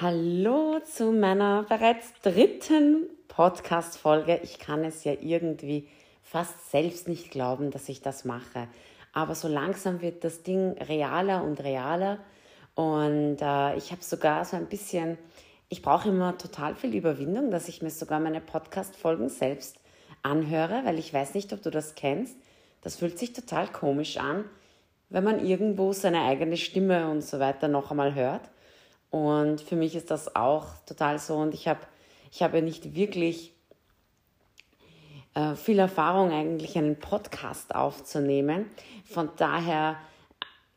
Hallo zu meiner bereits dritten Podcast-Folge. Ich kann es ja irgendwie fast selbst nicht glauben, dass ich das mache. Aber so langsam wird das Ding realer und realer. Und äh, ich habe sogar so ein bisschen, ich brauche immer total viel Überwindung, dass ich mir sogar meine Podcast-Folgen selbst anhöre, weil ich weiß nicht, ob du das kennst. Das fühlt sich total komisch an wenn man irgendwo seine eigene Stimme und so weiter noch einmal hört. Und für mich ist das auch total so. Und ich habe ich hab ja nicht wirklich äh, viel Erfahrung, eigentlich einen Podcast aufzunehmen. Von daher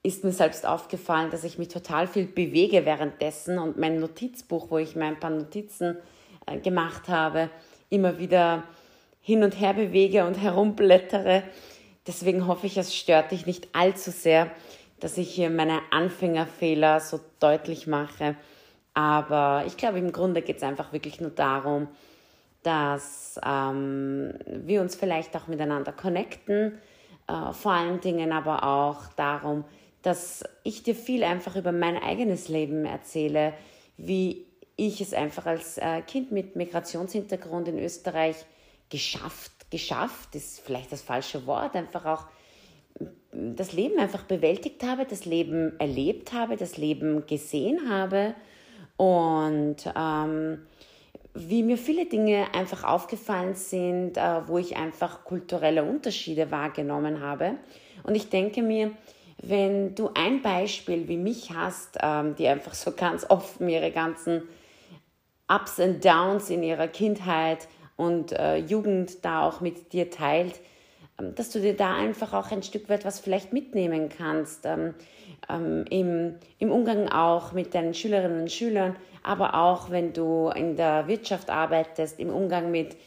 ist mir selbst aufgefallen, dass ich mich total viel bewege währenddessen und mein Notizbuch, wo ich mir ein paar Notizen äh, gemacht habe, immer wieder hin und her bewege und herumblättere Deswegen hoffe ich, es stört dich nicht allzu sehr, dass ich hier meine Anfängerfehler so deutlich mache. Aber ich glaube, im Grunde geht es einfach wirklich nur darum, dass ähm, wir uns vielleicht auch miteinander connecten. Äh, vor allen Dingen aber auch darum, dass ich dir viel einfach über mein eigenes Leben erzähle, wie ich es einfach als äh, Kind mit Migrationshintergrund in Österreich geschafft geschafft, ist vielleicht das falsche Wort, einfach auch das Leben einfach bewältigt habe, das Leben erlebt habe, das Leben gesehen habe und ähm, wie mir viele Dinge einfach aufgefallen sind, äh, wo ich einfach kulturelle Unterschiede wahrgenommen habe. Und ich denke mir, wenn du ein Beispiel wie mich hast, ähm, die einfach so ganz offen ihre ganzen Ups und Downs in ihrer Kindheit und äh, Jugend da auch mit dir teilt, dass du dir da einfach auch ein Stück weit was vielleicht mitnehmen kannst. Ähm, ähm, im, Im Umgang auch mit deinen Schülerinnen und Schülern, aber auch wenn du in der Wirtschaft arbeitest, im Umgang mit,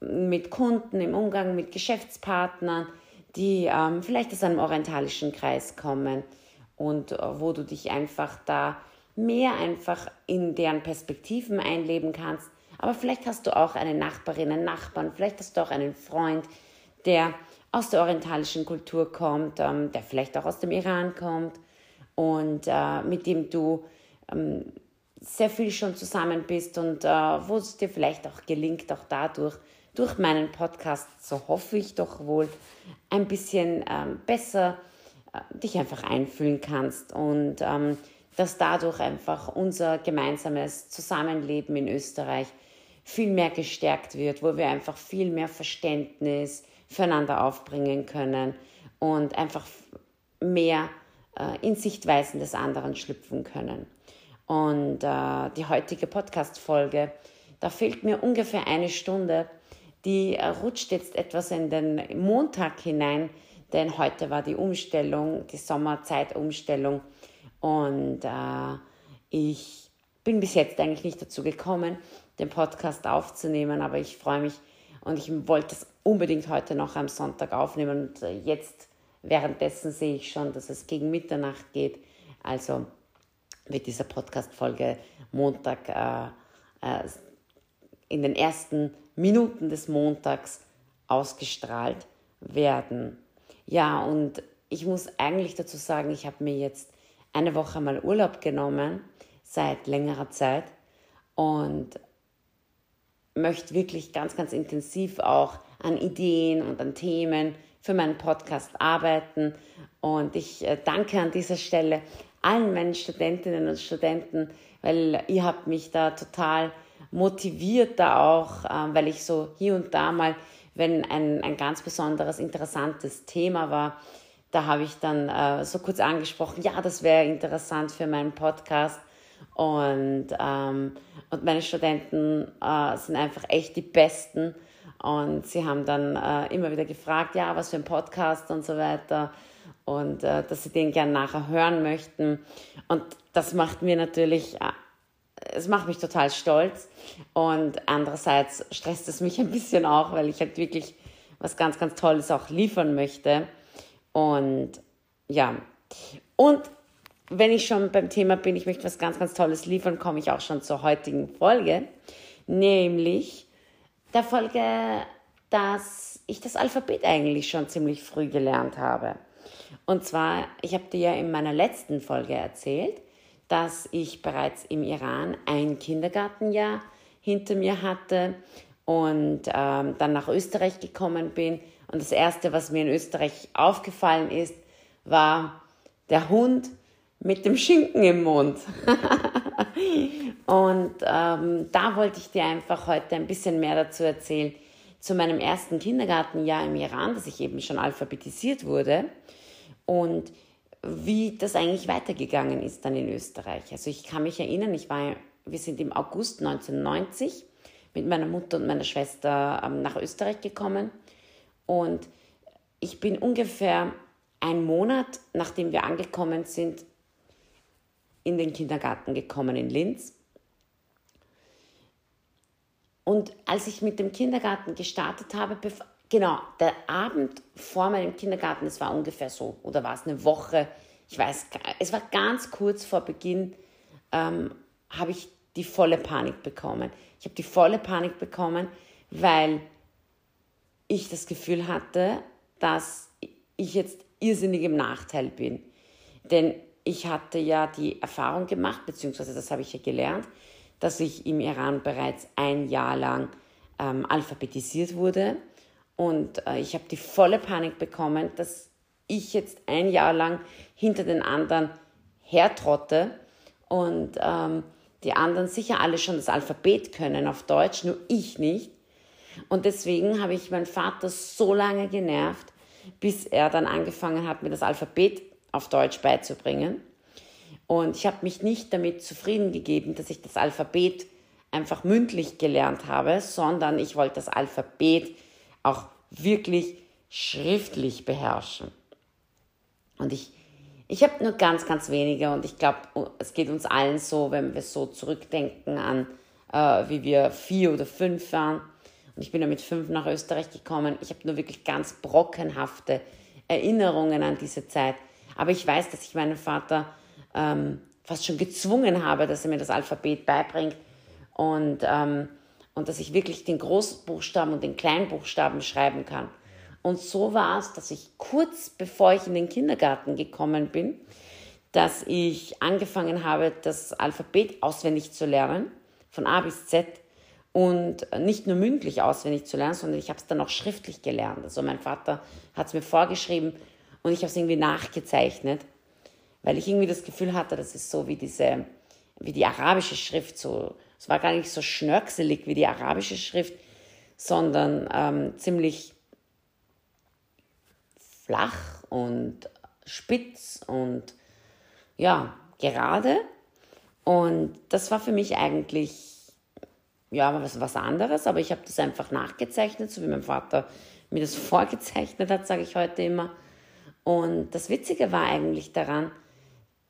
mit Kunden, im Umgang mit Geschäftspartnern, die ähm, vielleicht aus einem orientalischen Kreis kommen und äh, wo du dich einfach da mehr einfach in deren Perspektiven einleben kannst aber vielleicht hast du auch eine Nachbarin, einen Nachbarn, vielleicht hast du auch einen Freund, der aus der orientalischen Kultur kommt, ähm, der vielleicht auch aus dem Iran kommt und äh, mit dem du ähm, sehr viel schon zusammen bist und äh, wo es dir vielleicht auch gelingt, auch dadurch, durch meinen Podcast, so hoffe ich doch wohl, ein bisschen ähm, besser äh, dich einfach einfühlen kannst und ähm, dass dadurch einfach unser gemeinsames Zusammenleben in Österreich viel mehr gestärkt wird, wo wir einfach viel mehr Verständnis füreinander aufbringen können und einfach mehr äh, in Sichtweisen des anderen schlüpfen können. Und äh, die heutige Podcast-Folge, da fehlt mir ungefähr eine Stunde. Die äh, rutscht jetzt etwas in den Montag hinein, denn heute war die Umstellung, die Sommerzeitumstellung. Und äh, ich bin bis jetzt eigentlich nicht dazu gekommen, den Podcast aufzunehmen, aber ich freue mich und ich wollte es unbedingt heute noch am Sonntag aufnehmen und äh, jetzt währenddessen sehe ich schon, dass es gegen Mitternacht geht. Also wird diese Podcast-Folge Montag äh, äh, in den ersten Minuten des Montags ausgestrahlt werden. Ja, und ich muss eigentlich dazu sagen, ich habe mir jetzt eine Woche mal Urlaub genommen, seit längerer Zeit. Und möchte wirklich ganz, ganz intensiv auch an Ideen und an Themen für meinen Podcast arbeiten. Und ich äh, danke an dieser Stelle allen meinen Studentinnen und Studenten, weil ihr habt mich da total motiviert, da auch, ähm, weil ich so hier und da mal, wenn ein, ein ganz besonderes, interessantes Thema war, da habe ich dann äh, so kurz angesprochen, ja, das wäre interessant für meinen Podcast. Und, ähm, und meine Studenten äh, sind einfach echt die Besten. Und sie haben dann äh, immer wieder gefragt, ja, was für ein Podcast und so weiter. Und äh, dass sie den gerne nachher hören möchten. Und das macht mir natürlich äh, es macht mich total stolz und andererseits stresst es mich ein bisschen auch, weil ich halt wirklich was ganz, ganz Tolles auch liefern möchte. Und ja, und wenn ich schon beim Thema bin, ich möchte was ganz, ganz Tolles liefern, komme ich auch schon zur heutigen Folge, nämlich der Folge, dass ich das Alphabet eigentlich schon ziemlich früh gelernt habe. Und zwar, ich habe dir ja in meiner letzten Folge erzählt, dass ich bereits im Iran ein Kindergartenjahr hinter mir hatte und ähm, dann nach Österreich gekommen bin. Und das Erste, was mir in Österreich aufgefallen ist, war der Hund mit dem Schinken im Mund. und ähm, da wollte ich dir einfach heute ein bisschen mehr dazu erzählen, zu meinem ersten Kindergartenjahr im Iran, dass ich eben schon alphabetisiert wurde und wie das eigentlich weitergegangen ist dann in Österreich. Also ich kann mich erinnern, ich war, wir sind im August 1990 mit meiner Mutter und meiner Schwester ähm, nach Österreich gekommen und ich bin ungefähr einen Monat, nachdem wir angekommen sind, in den Kindergarten gekommen in Linz. Und als ich mit dem Kindergarten gestartet habe, genau, der Abend vor meinem Kindergarten, es war ungefähr so, oder war es eine Woche, ich weiß, es war ganz kurz vor Beginn, ähm, habe ich die volle Panik bekommen. Ich habe die volle Panik bekommen, weil ich das Gefühl hatte, dass ich jetzt irrsinnig im Nachteil bin. Denn ich hatte ja die Erfahrung gemacht, beziehungsweise das habe ich ja gelernt, dass ich im Iran bereits ein Jahr lang ähm, alphabetisiert wurde. Und äh, ich habe die volle Panik bekommen, dass ich jetzt ein Jahr lang hinter den anderen hertrotte und ähm, die anderen sicher alle schon das Alphabet können auf Deutsch, nur ich nicht. Und deswegen habe ich meinen Vater so lange genervt, bis er dann angefangen hat, mir das Alphabet auf Deutsch beizubringen. Und ich habe mich nicht damit zufrieden gegeben, dass ich das Alphabet einfach mündlich gelernt habe, sondern ich wollte das Alphabet auch wirklich schriftlich beherrschen. Und ich, ich habe nur ganz, ganz wenige und ich glaube, es geht uns allen so, wenn wir so zurückdenken an, äh, wie wir vier oder fünf waren. Und ich bin ja mit fünf nach Österreich gekommen. Ich habe nur wirklich ganz brockenhafte Erinnerungen an diese Zeit. Aber ich weiß, dass ich meinen Vater ähm, fast schon gezwungen habe, dass er mir das Alphabet beibringt und, ähm, und dass ich wirklich den Großbuchstaben und den Kleinbuchstaben schreiben kann. Und so war es, dass ich kurz bevor ich in den Kindergarten gekommen bin, dass ich angefangen habe, das Alphabet auswendig zu lernen, von A bis Z und nicht nur mündlich auswendig zu lernen, sondern ich habe es dann auch schriftlich gelernt. Also mein Vater hat es mir vorgeschrieben und ich habe es irgendwie nachgezeichnet, weil ich irgendwie das Gefühl hatte, das ist so wie diese, wie die arabische Schrift, so, es war gar nicht so schnörkselig wie die arabische Schrift, sondern ähm, ziemlich flach und spitz und ja, gerade. Und das war für mich eigentlich ja, was, was anderes, aber ich habe das einfach nachgezeichnet, so wie mein Vater mir das vorgezeichnet hat, sage ich heute immer. Und das Witzige war eigentlich daran,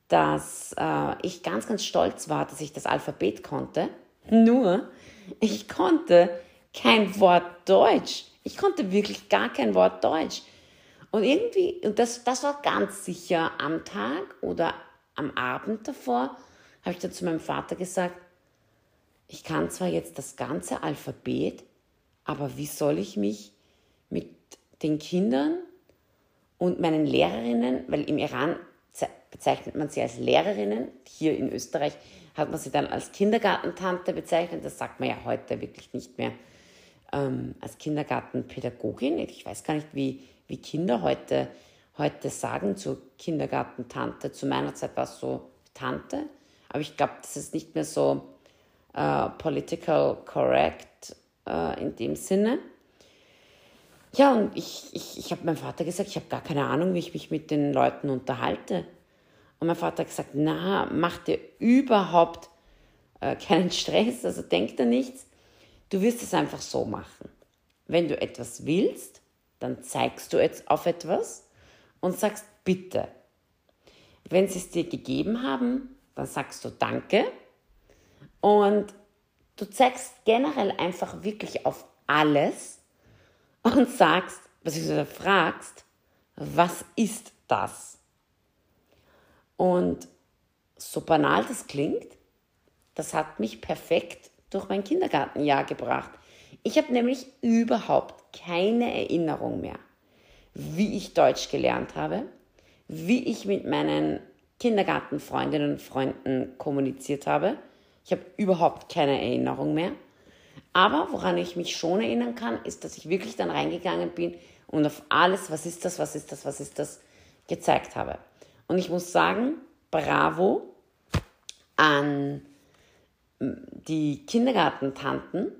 dass äh, ich ganz, ganz stolz war, dass ich das Alphabet konnte. Nur, ich konnte kein Wort Deutsch. Ich konnte wirklich gar kein Wort Deutsch. Und irgendwie, und das, das war ganz sicher am Tag oder am Abend davor, habe ich dann zu meinem Vater gesagt, ich kann zwar jetzt das ganze Alphabet, aber wie soll ich mich mit den Kindern und meinen Lehrerinnen, weil im Iran bezeichnet man sie als Lehrerinnen, hier in Österreich hat man sie dann als Kindergartentante bezeichnet, das sagt man ja heute wirklich nicht mehr, ähm, als Kindergartenpädagogin. Ich weiß gar nicht, wie, wie Kinder heute, heute sagen zur Kindergartentante. Zu meiner Zeit war es so Tante, aber ich glaube, das ist nicht mehr so äh, political correct äh, in dem Sinne. Ja, und ich, ich, ich habe meinem Vater gesagt, ich habe gar keine Ahnung, wie ich mich mit den Leuten unterhalte. Und mein Vater hat gesagt, na, mach dir überhaupt äh, keinen Stress, also denk dir nichts. Du wirst es einfach so machen. Wenn du etwas willst, dann zeigst du jetzt auf etwas und sagst bitte. Wenn sie es dir gegeben haben, dann sagst du Danke Und du zeigst generell einfach wirklich auf alles und sagst, beziehungsweise fragst, was ist das? Und so banal das klingt, das hat mich perfekt durch mein Kindergartenjahr gebracht. Ich habe nämlich überhaupt keine Erinnerung mehr, wie ich Deutsch gelernt habe, wie ich mit meinen Kindergartenfreundinnen und Freunden kommuniziert habe. Ich habe überhaupt keine Erinnerung mehr. Aber woran ich mich schon erinnern kann, ist, dass ich wirklich dann reingegangen bin und auf alles, was ist das, was ist das, was ist das, gezeigt habe. Und ich muss sagen, bravo an die Kindergartentanten.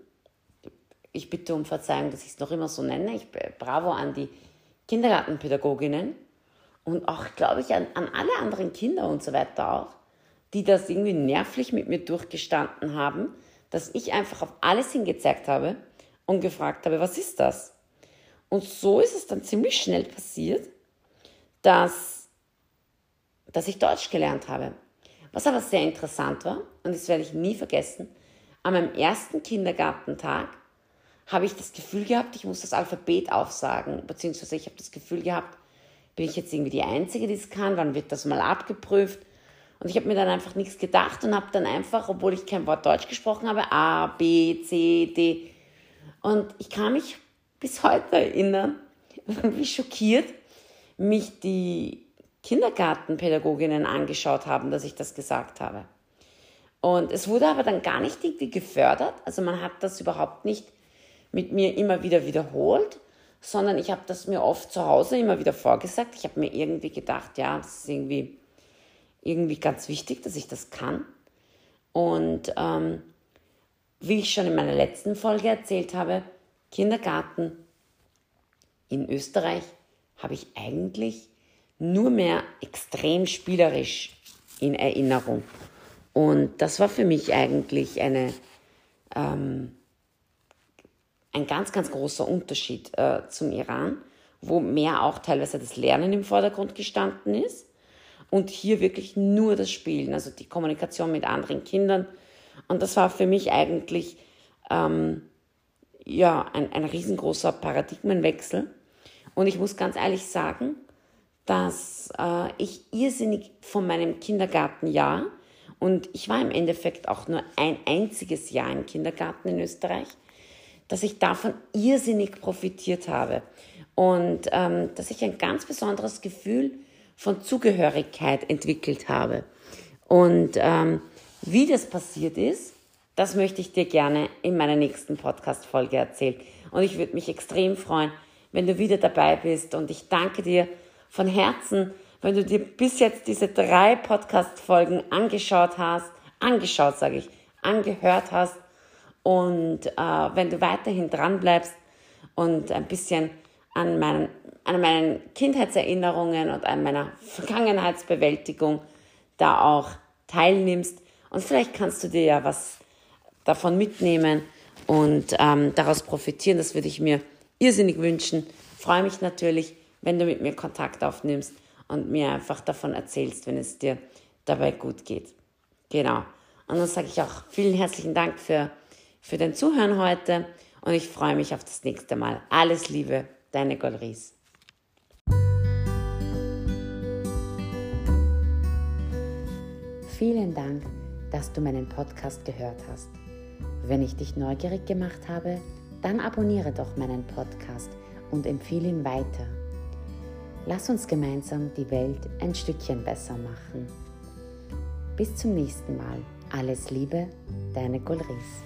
Ich bitte um Verzeihung, dass ich es noch immer so nenne. Ich, bravo an die Kindergartenpädagoginnen und auch, glaube ich, an, an alle anderen Kinder und so weiter auch, die das irgendwie nervlich mit mir durchgestanden haben, dass ich einfach auf alles hingezeigt habe und gefragt habe, was ist das? Und so ist es dann ziemlich schnell passiert, dass, dass ich Deutsch gelernt habe. Was aber sehr interessant war, und das werde ich nie vergessen, an meinem ersten Kindergartentag habe ich das Gefühl gehabt, ich muss das Alphabet aufsagen, beziehungsweise ich habe das Gefühl gehabt, bin ich jetzt irgendwie die Einzige, die es kann? Wann wird das mal abgeprüft? Und ich habe mir dann einfach nichts gedacht und habe dann einfach, obwohl ich kein Wort Deutsch gesprochen habe, A, B, C, D. Und ich kann mich bis heute erinnern, wie schockiert mich die Kindergartenpädagoginnen angeschaut haben, dass ich das gesagt habe. Und es wurde aber dann gar nicht irgendwie gefördert. Also man hat das überhaupt nicht mit mir immer wieder wiederholt, sondern ich habe das mir oft zu Hause immer wieder vorgesagt. Ich habe mir irgendwie gedacht, ja, das ist irgendwie, irgendwie ganz wichtig, dass ich das kann. Und ähm, wie ich schon in meiner letzten Folge erzählt habe, Kindergarten in Österreich habe ich eigentlich nur mehr extrem spielerisch in Erinnerung. Und das war für mich eigentlich eine, ähm, ein ganz, ganz großer Unterschied äh, zum Iran, wo mehr auch teilweise das Lernen im Vordergrund gestanden ist und hier wirklich nur das Spielen, also die Kommunikation mit anderen Kindern. Und das war für mich eigentlich ähm, ja, ein, ein riesengroßer Paradigmenwechsel. Und ich muss ganz ehrlich sagen, dass äh, ich irrsinnig von meinem Kindergartenjahr und ich war im Endeffekt auch nur ein einziges Jahr im Kindergarten in Österreich, dass ich davon irrsinnig profitiert habe und ähm, dass ich ein ganz besonderes Gefühl von Zugehörigkeit entwickelt habe. Und ähm, wie das passiert ist, das möchte ich dir gerne in meiner nächsten Podcast-Folge erzählen. Und ich würde mich extrem freuen, wenn du wieder dabei bist. Und ich danke dir von Herzen, wenn du dir bis jetzt diese drei Podcast-Folgen angeschaut hast, angeschaut sage ich, angehört hast und äh, wenn du weiterhin dran bleibst und ein bisschen an meinen, an meinen Kindheitserinnerungen und an meiner Vergangenheitsbewältigung da auch teilnimmst. Und vielleicht kannst du dir ja was davon mitnehmen und ähm, daraus profitieren. Das würde ich mir irrsinnig wünschen. Freue mich natürlich, wenn du mit mir Kontakt aufnimmst und mir einfach davon erzählst, wenn es dir dabei gut geht. Genau. Und dann sage ich auch vielen herzlichen Dank für für dein Zuhören heute und ich freue mich auf das nächste Mal. Alles Liebe, deine Golries. Vielen Dank, dass du meinen Podcast gehört hast. Wenn ich dich neugierig gemacht habe, dann abonniere doch meinen Podcast und empfehle ihn weiter. Lass uns gemeinsam die Welt ein Stückchen besser machen. Bis zum nächsten Mal. Alles Liebe, deine Golries.